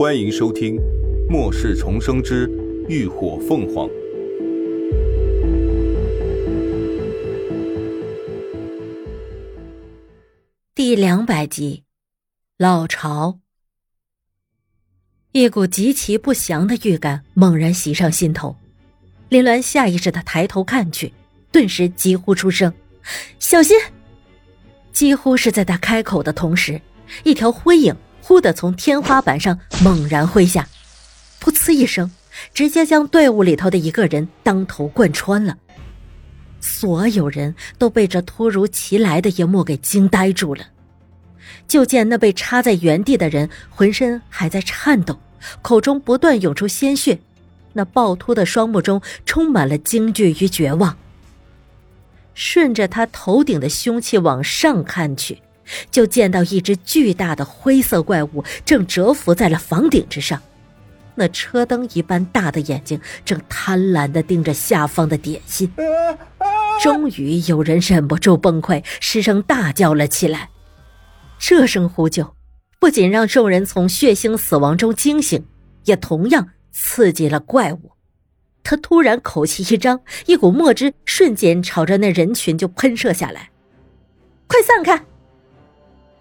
欢迎收听《末世重生之浴火凤凰》第两百集。老巢，一股极其不祥的预感猛然袭上心头。林鸾下意识的抬头看去，顿时急呼出声：“小心！”几乎是在他开口的同时，一条灰影忽地从天花板上猛然挥下，噗呲一声，直接将队伍里头的一个人当头贯穿了。所有人都被这突如其来的一幕给惊呆住了。就见那被插在原地的人浑身还在颤抖，口中不断涌出鲜血，那暴突的双目中充满了惊惧与绝望。顺着他头顶的凶器往上看去，就见到一只巨大的灰色怪物正蛰伏在了房顶之上，那车灯一般大的眼睛正贪婪的盯着下方的点心。终于有人忍不住崩溃，失声大叫了起来。这声呼救，不仅让众人从血腥死亡中惊醒，也同样刺激了怪物。他突然口气一张，一股墨汁瞬间朝着那人群就喷射下来。快散开！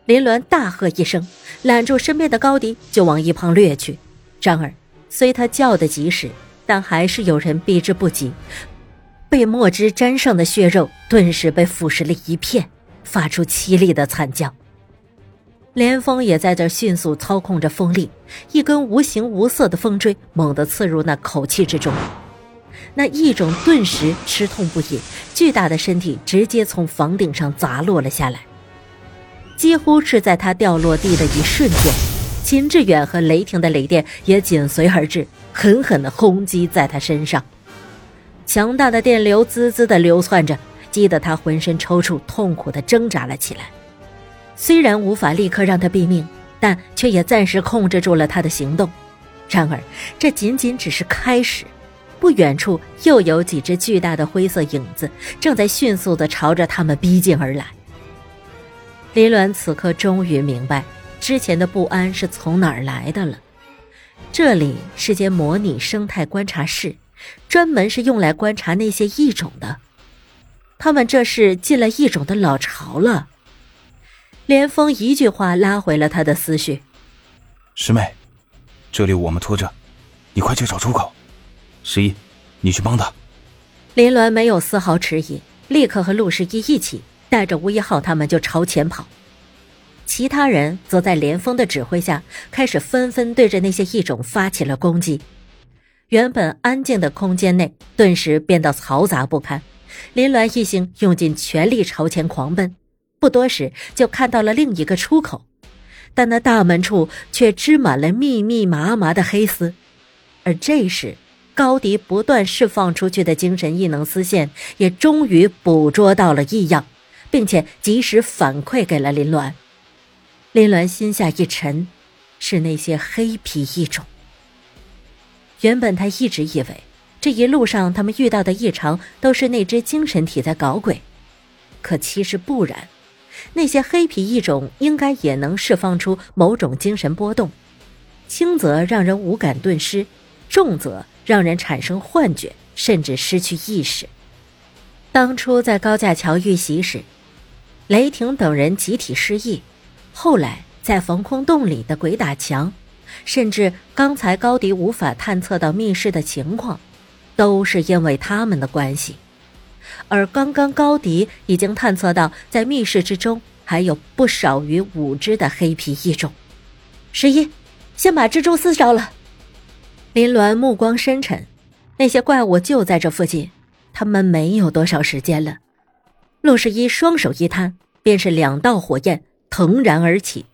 林鸾大喝一声，揽住身边的高迪就往一旁掠去。然而，虽他叫得及时，但还是有人避之不及，被墨汁沾上的血肉顿时被腐蚀了一片，发出凄厉的惨叫。连峰也在这迅速操控着风力，一根无形无色的风锥猛地刺入那口气之中。那异种顿时吃痛不已，巨大的身体直接从房顶上砸落了下来。几乎是在他掉落地的一瞬间，秦志远和雷霆的雷电也紧随而至，狠狠地轰击在他身上。强大的电流滋滋地流窜着，激得他浑身抽搐，痛苦地挣扎了起来。虽然无法立刻让他毙命，但却也暂时控制住了他的行动。然而，这仅仅只是开始。不远处又有几只巨大的灰色影子正在迅速地朝着他们逼近而来。林鸾此刻终于明白，之前的不安是从哪儿来的了。这里是间模拟生态观察室，专门是用来观察那些异种的。他们这是进了异种的老巢了。连峰一句话拉回了他的思绪：“师妹，这里我们拖着，你快去找出口。”十一，你去帮他。林鸾没有丝毫迟疑，立刻和陆十一一起带着吴一浩他们就朝前跑。其他人则在连峰的指挥下，开始纷纷对着那些异种发起了攻击。原本安静的空间内顿时变得嘈杂不堪。林鸾一行用尽全力朝前狂奔，不多时就看到了另一个出口，但那大门处却织满了密密麻麻的黑丝，而这时。高迪不断释放出去的精神异能丝线，也终于捕捉到了异样，并且及时反馈给了林鸾。林鸾心下一沉，是那些黑皮异种。原本他一直以为这一路上他们遇到的异常都是那只精神体在搞鬼，可其实不然，那些黑皮异种应该也能释放出某种精神波动，轻则让人无感顿失，重则。让人产生幻觉，甚至失去意识。当初在高架桥遇袭时，雷霆等人集体失忆；后来在防空洞里的鬼打墙，甚至刚才高迪无法探测到密室的情况，都是因为他们的关系。而刚刚高迪已经探测到，在密室之中还有不少于五只的黑皮异种。十一，先把蜘蛛丝烧了。林鸾目光深沉，那些怪物就在这附近，他们没有多少时间了。陆十一双手一摊，便是两道火焰腾然而起，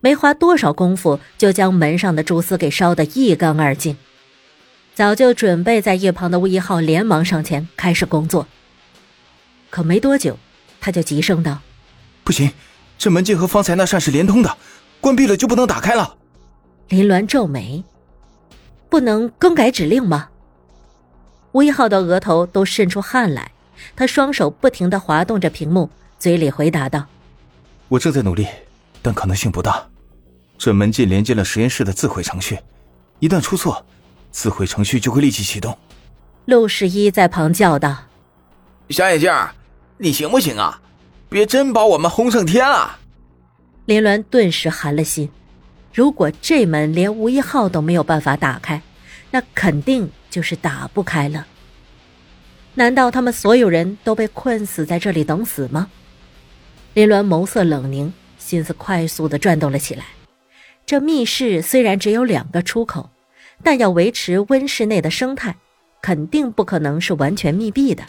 没花多少功夫，就将门上的蛛丝给烧得一干二净。早就准备在一旁的吴一浩连忙上前开始工作，可没多久，他就急声道：“不行，这门禁和方才那扇是连通的，关闭了就不能打开了。”林鸾皱眉。不能更改指令吗？吴一浩的额头都渗出汗来，他双手不停的滑动着屏幕，嘴里回答道：“我正在努力，但可能性不大。”这门禁连接了实验室的自毁程序，一旦出错，自毁程序就会立即启动。陆十一在旁叫道：“小眼镜，你行不行啊？别真把我们轰上天啊！”林鸾顿时寒了心，如果这门连吴一浩都没有办法打开，那肯定就是打不开了。难道他们所有人都被困死在这里等死吗？林鸾眸色冷凝，心思快速的转动了起来。这密室虽然只有两个出口，但要维持温室内的生态。肯定不可能是完全密闭的。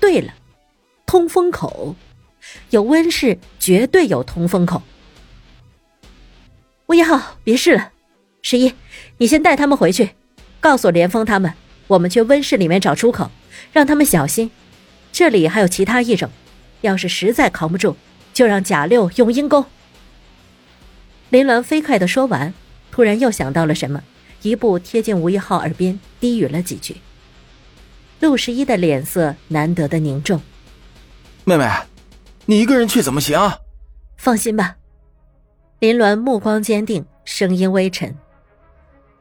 对了，通风口，有温室绝对有通风口。吴一浩，别试了，十一，你先带他们回去，告诉连峰他们，我们去温室里面找出口，让他们小心。这里还有其他异种，要是实在扛不住，就让贾六用阴功。林鸾飞快的说完，突然又想到了什么。一步贴近吴一浩耳边，低语了几句。陆十一的脸色难得的凝重。妹妹，你一个人去怎么行？放心吧，林鸾目光坚定，声音微沉。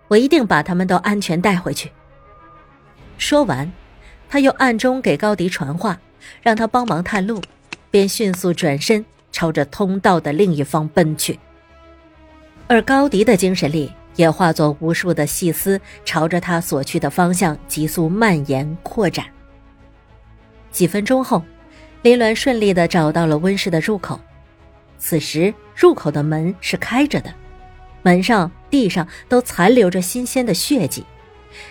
我一定把他们都安全带回去。说完，他又暗中给高迪传话，让他帮忙探路，便迅速转身朝着通道的另一方奔去。而高迪的精神力。也化作无数的细丝，朝着他所去的方向急速蔓延扩展。几分钟后，林鸾顺利的找到了温室的入口。此时，入口的门是开着的，门上、地上都残留着新鲜的血迹，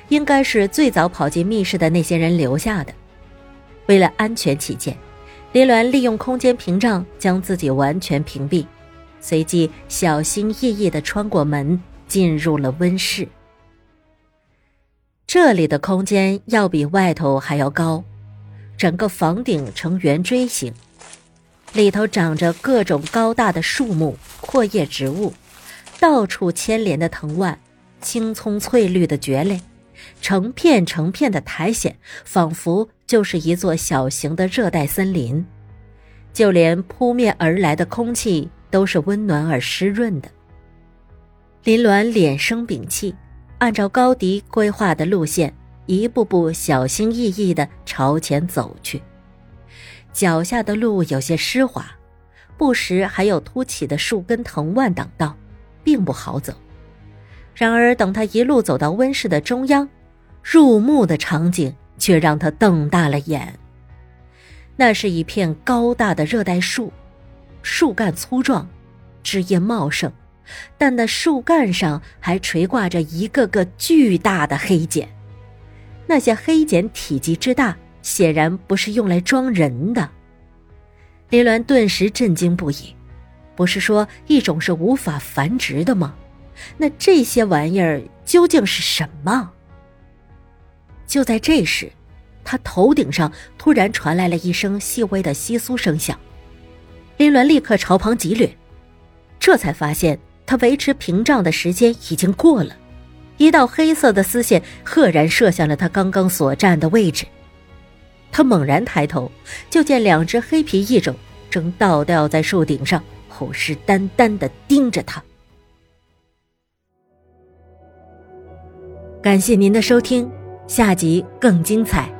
应该是最早跑进密室的那些人留下的。为了安全起见，林鸾利用空间屏障将自己完全屏蔽，随即小心翼翼地穿过门。进入了温室，这里的空间要比外头还要高，整个房顶呈圆锥形，里头长着各种高大的树木、阔叶植物，到处牵连的藤蔓，青葱翠绿的蕨类，成片成片的苔藓，仿佛就是一座小型的热带森林，就连扑面而来的空气都是温暖而湿润的。林鸾脸生屏气，按照高迪规划的路线，一步步小心翼翼地朝前走去。脚下的路有些湿滑，不时还有凸起的树根藤蔓挡道，并不好走。然而，等他一路走到温室的中央，入目的场景却让他瞪大了眼。那是一片高大的热带树，树干粗壮，枝叶茂盛。但那树干上还垂挂着一个个巨大的黑茧，那些黑茧体积之大，显然不是用来装人的。林鸾顿时震惊不已，不是说一种是无法繁殖的吗？那这些玩意儿究竟是什么？就在这时，他头顶上突然传来了一声细微的窸窣声响，林鸾立刻朝旁急掠，这才发现。他维持屏障的时间已经过了，一道黑色的丝线赫然射向了他刚刚所站的位置。他猛然抬头，就见两只黑皮异种正倒吊在树顶上，虎视眈眈地盯着他。感谢您的收听，下集更精彩。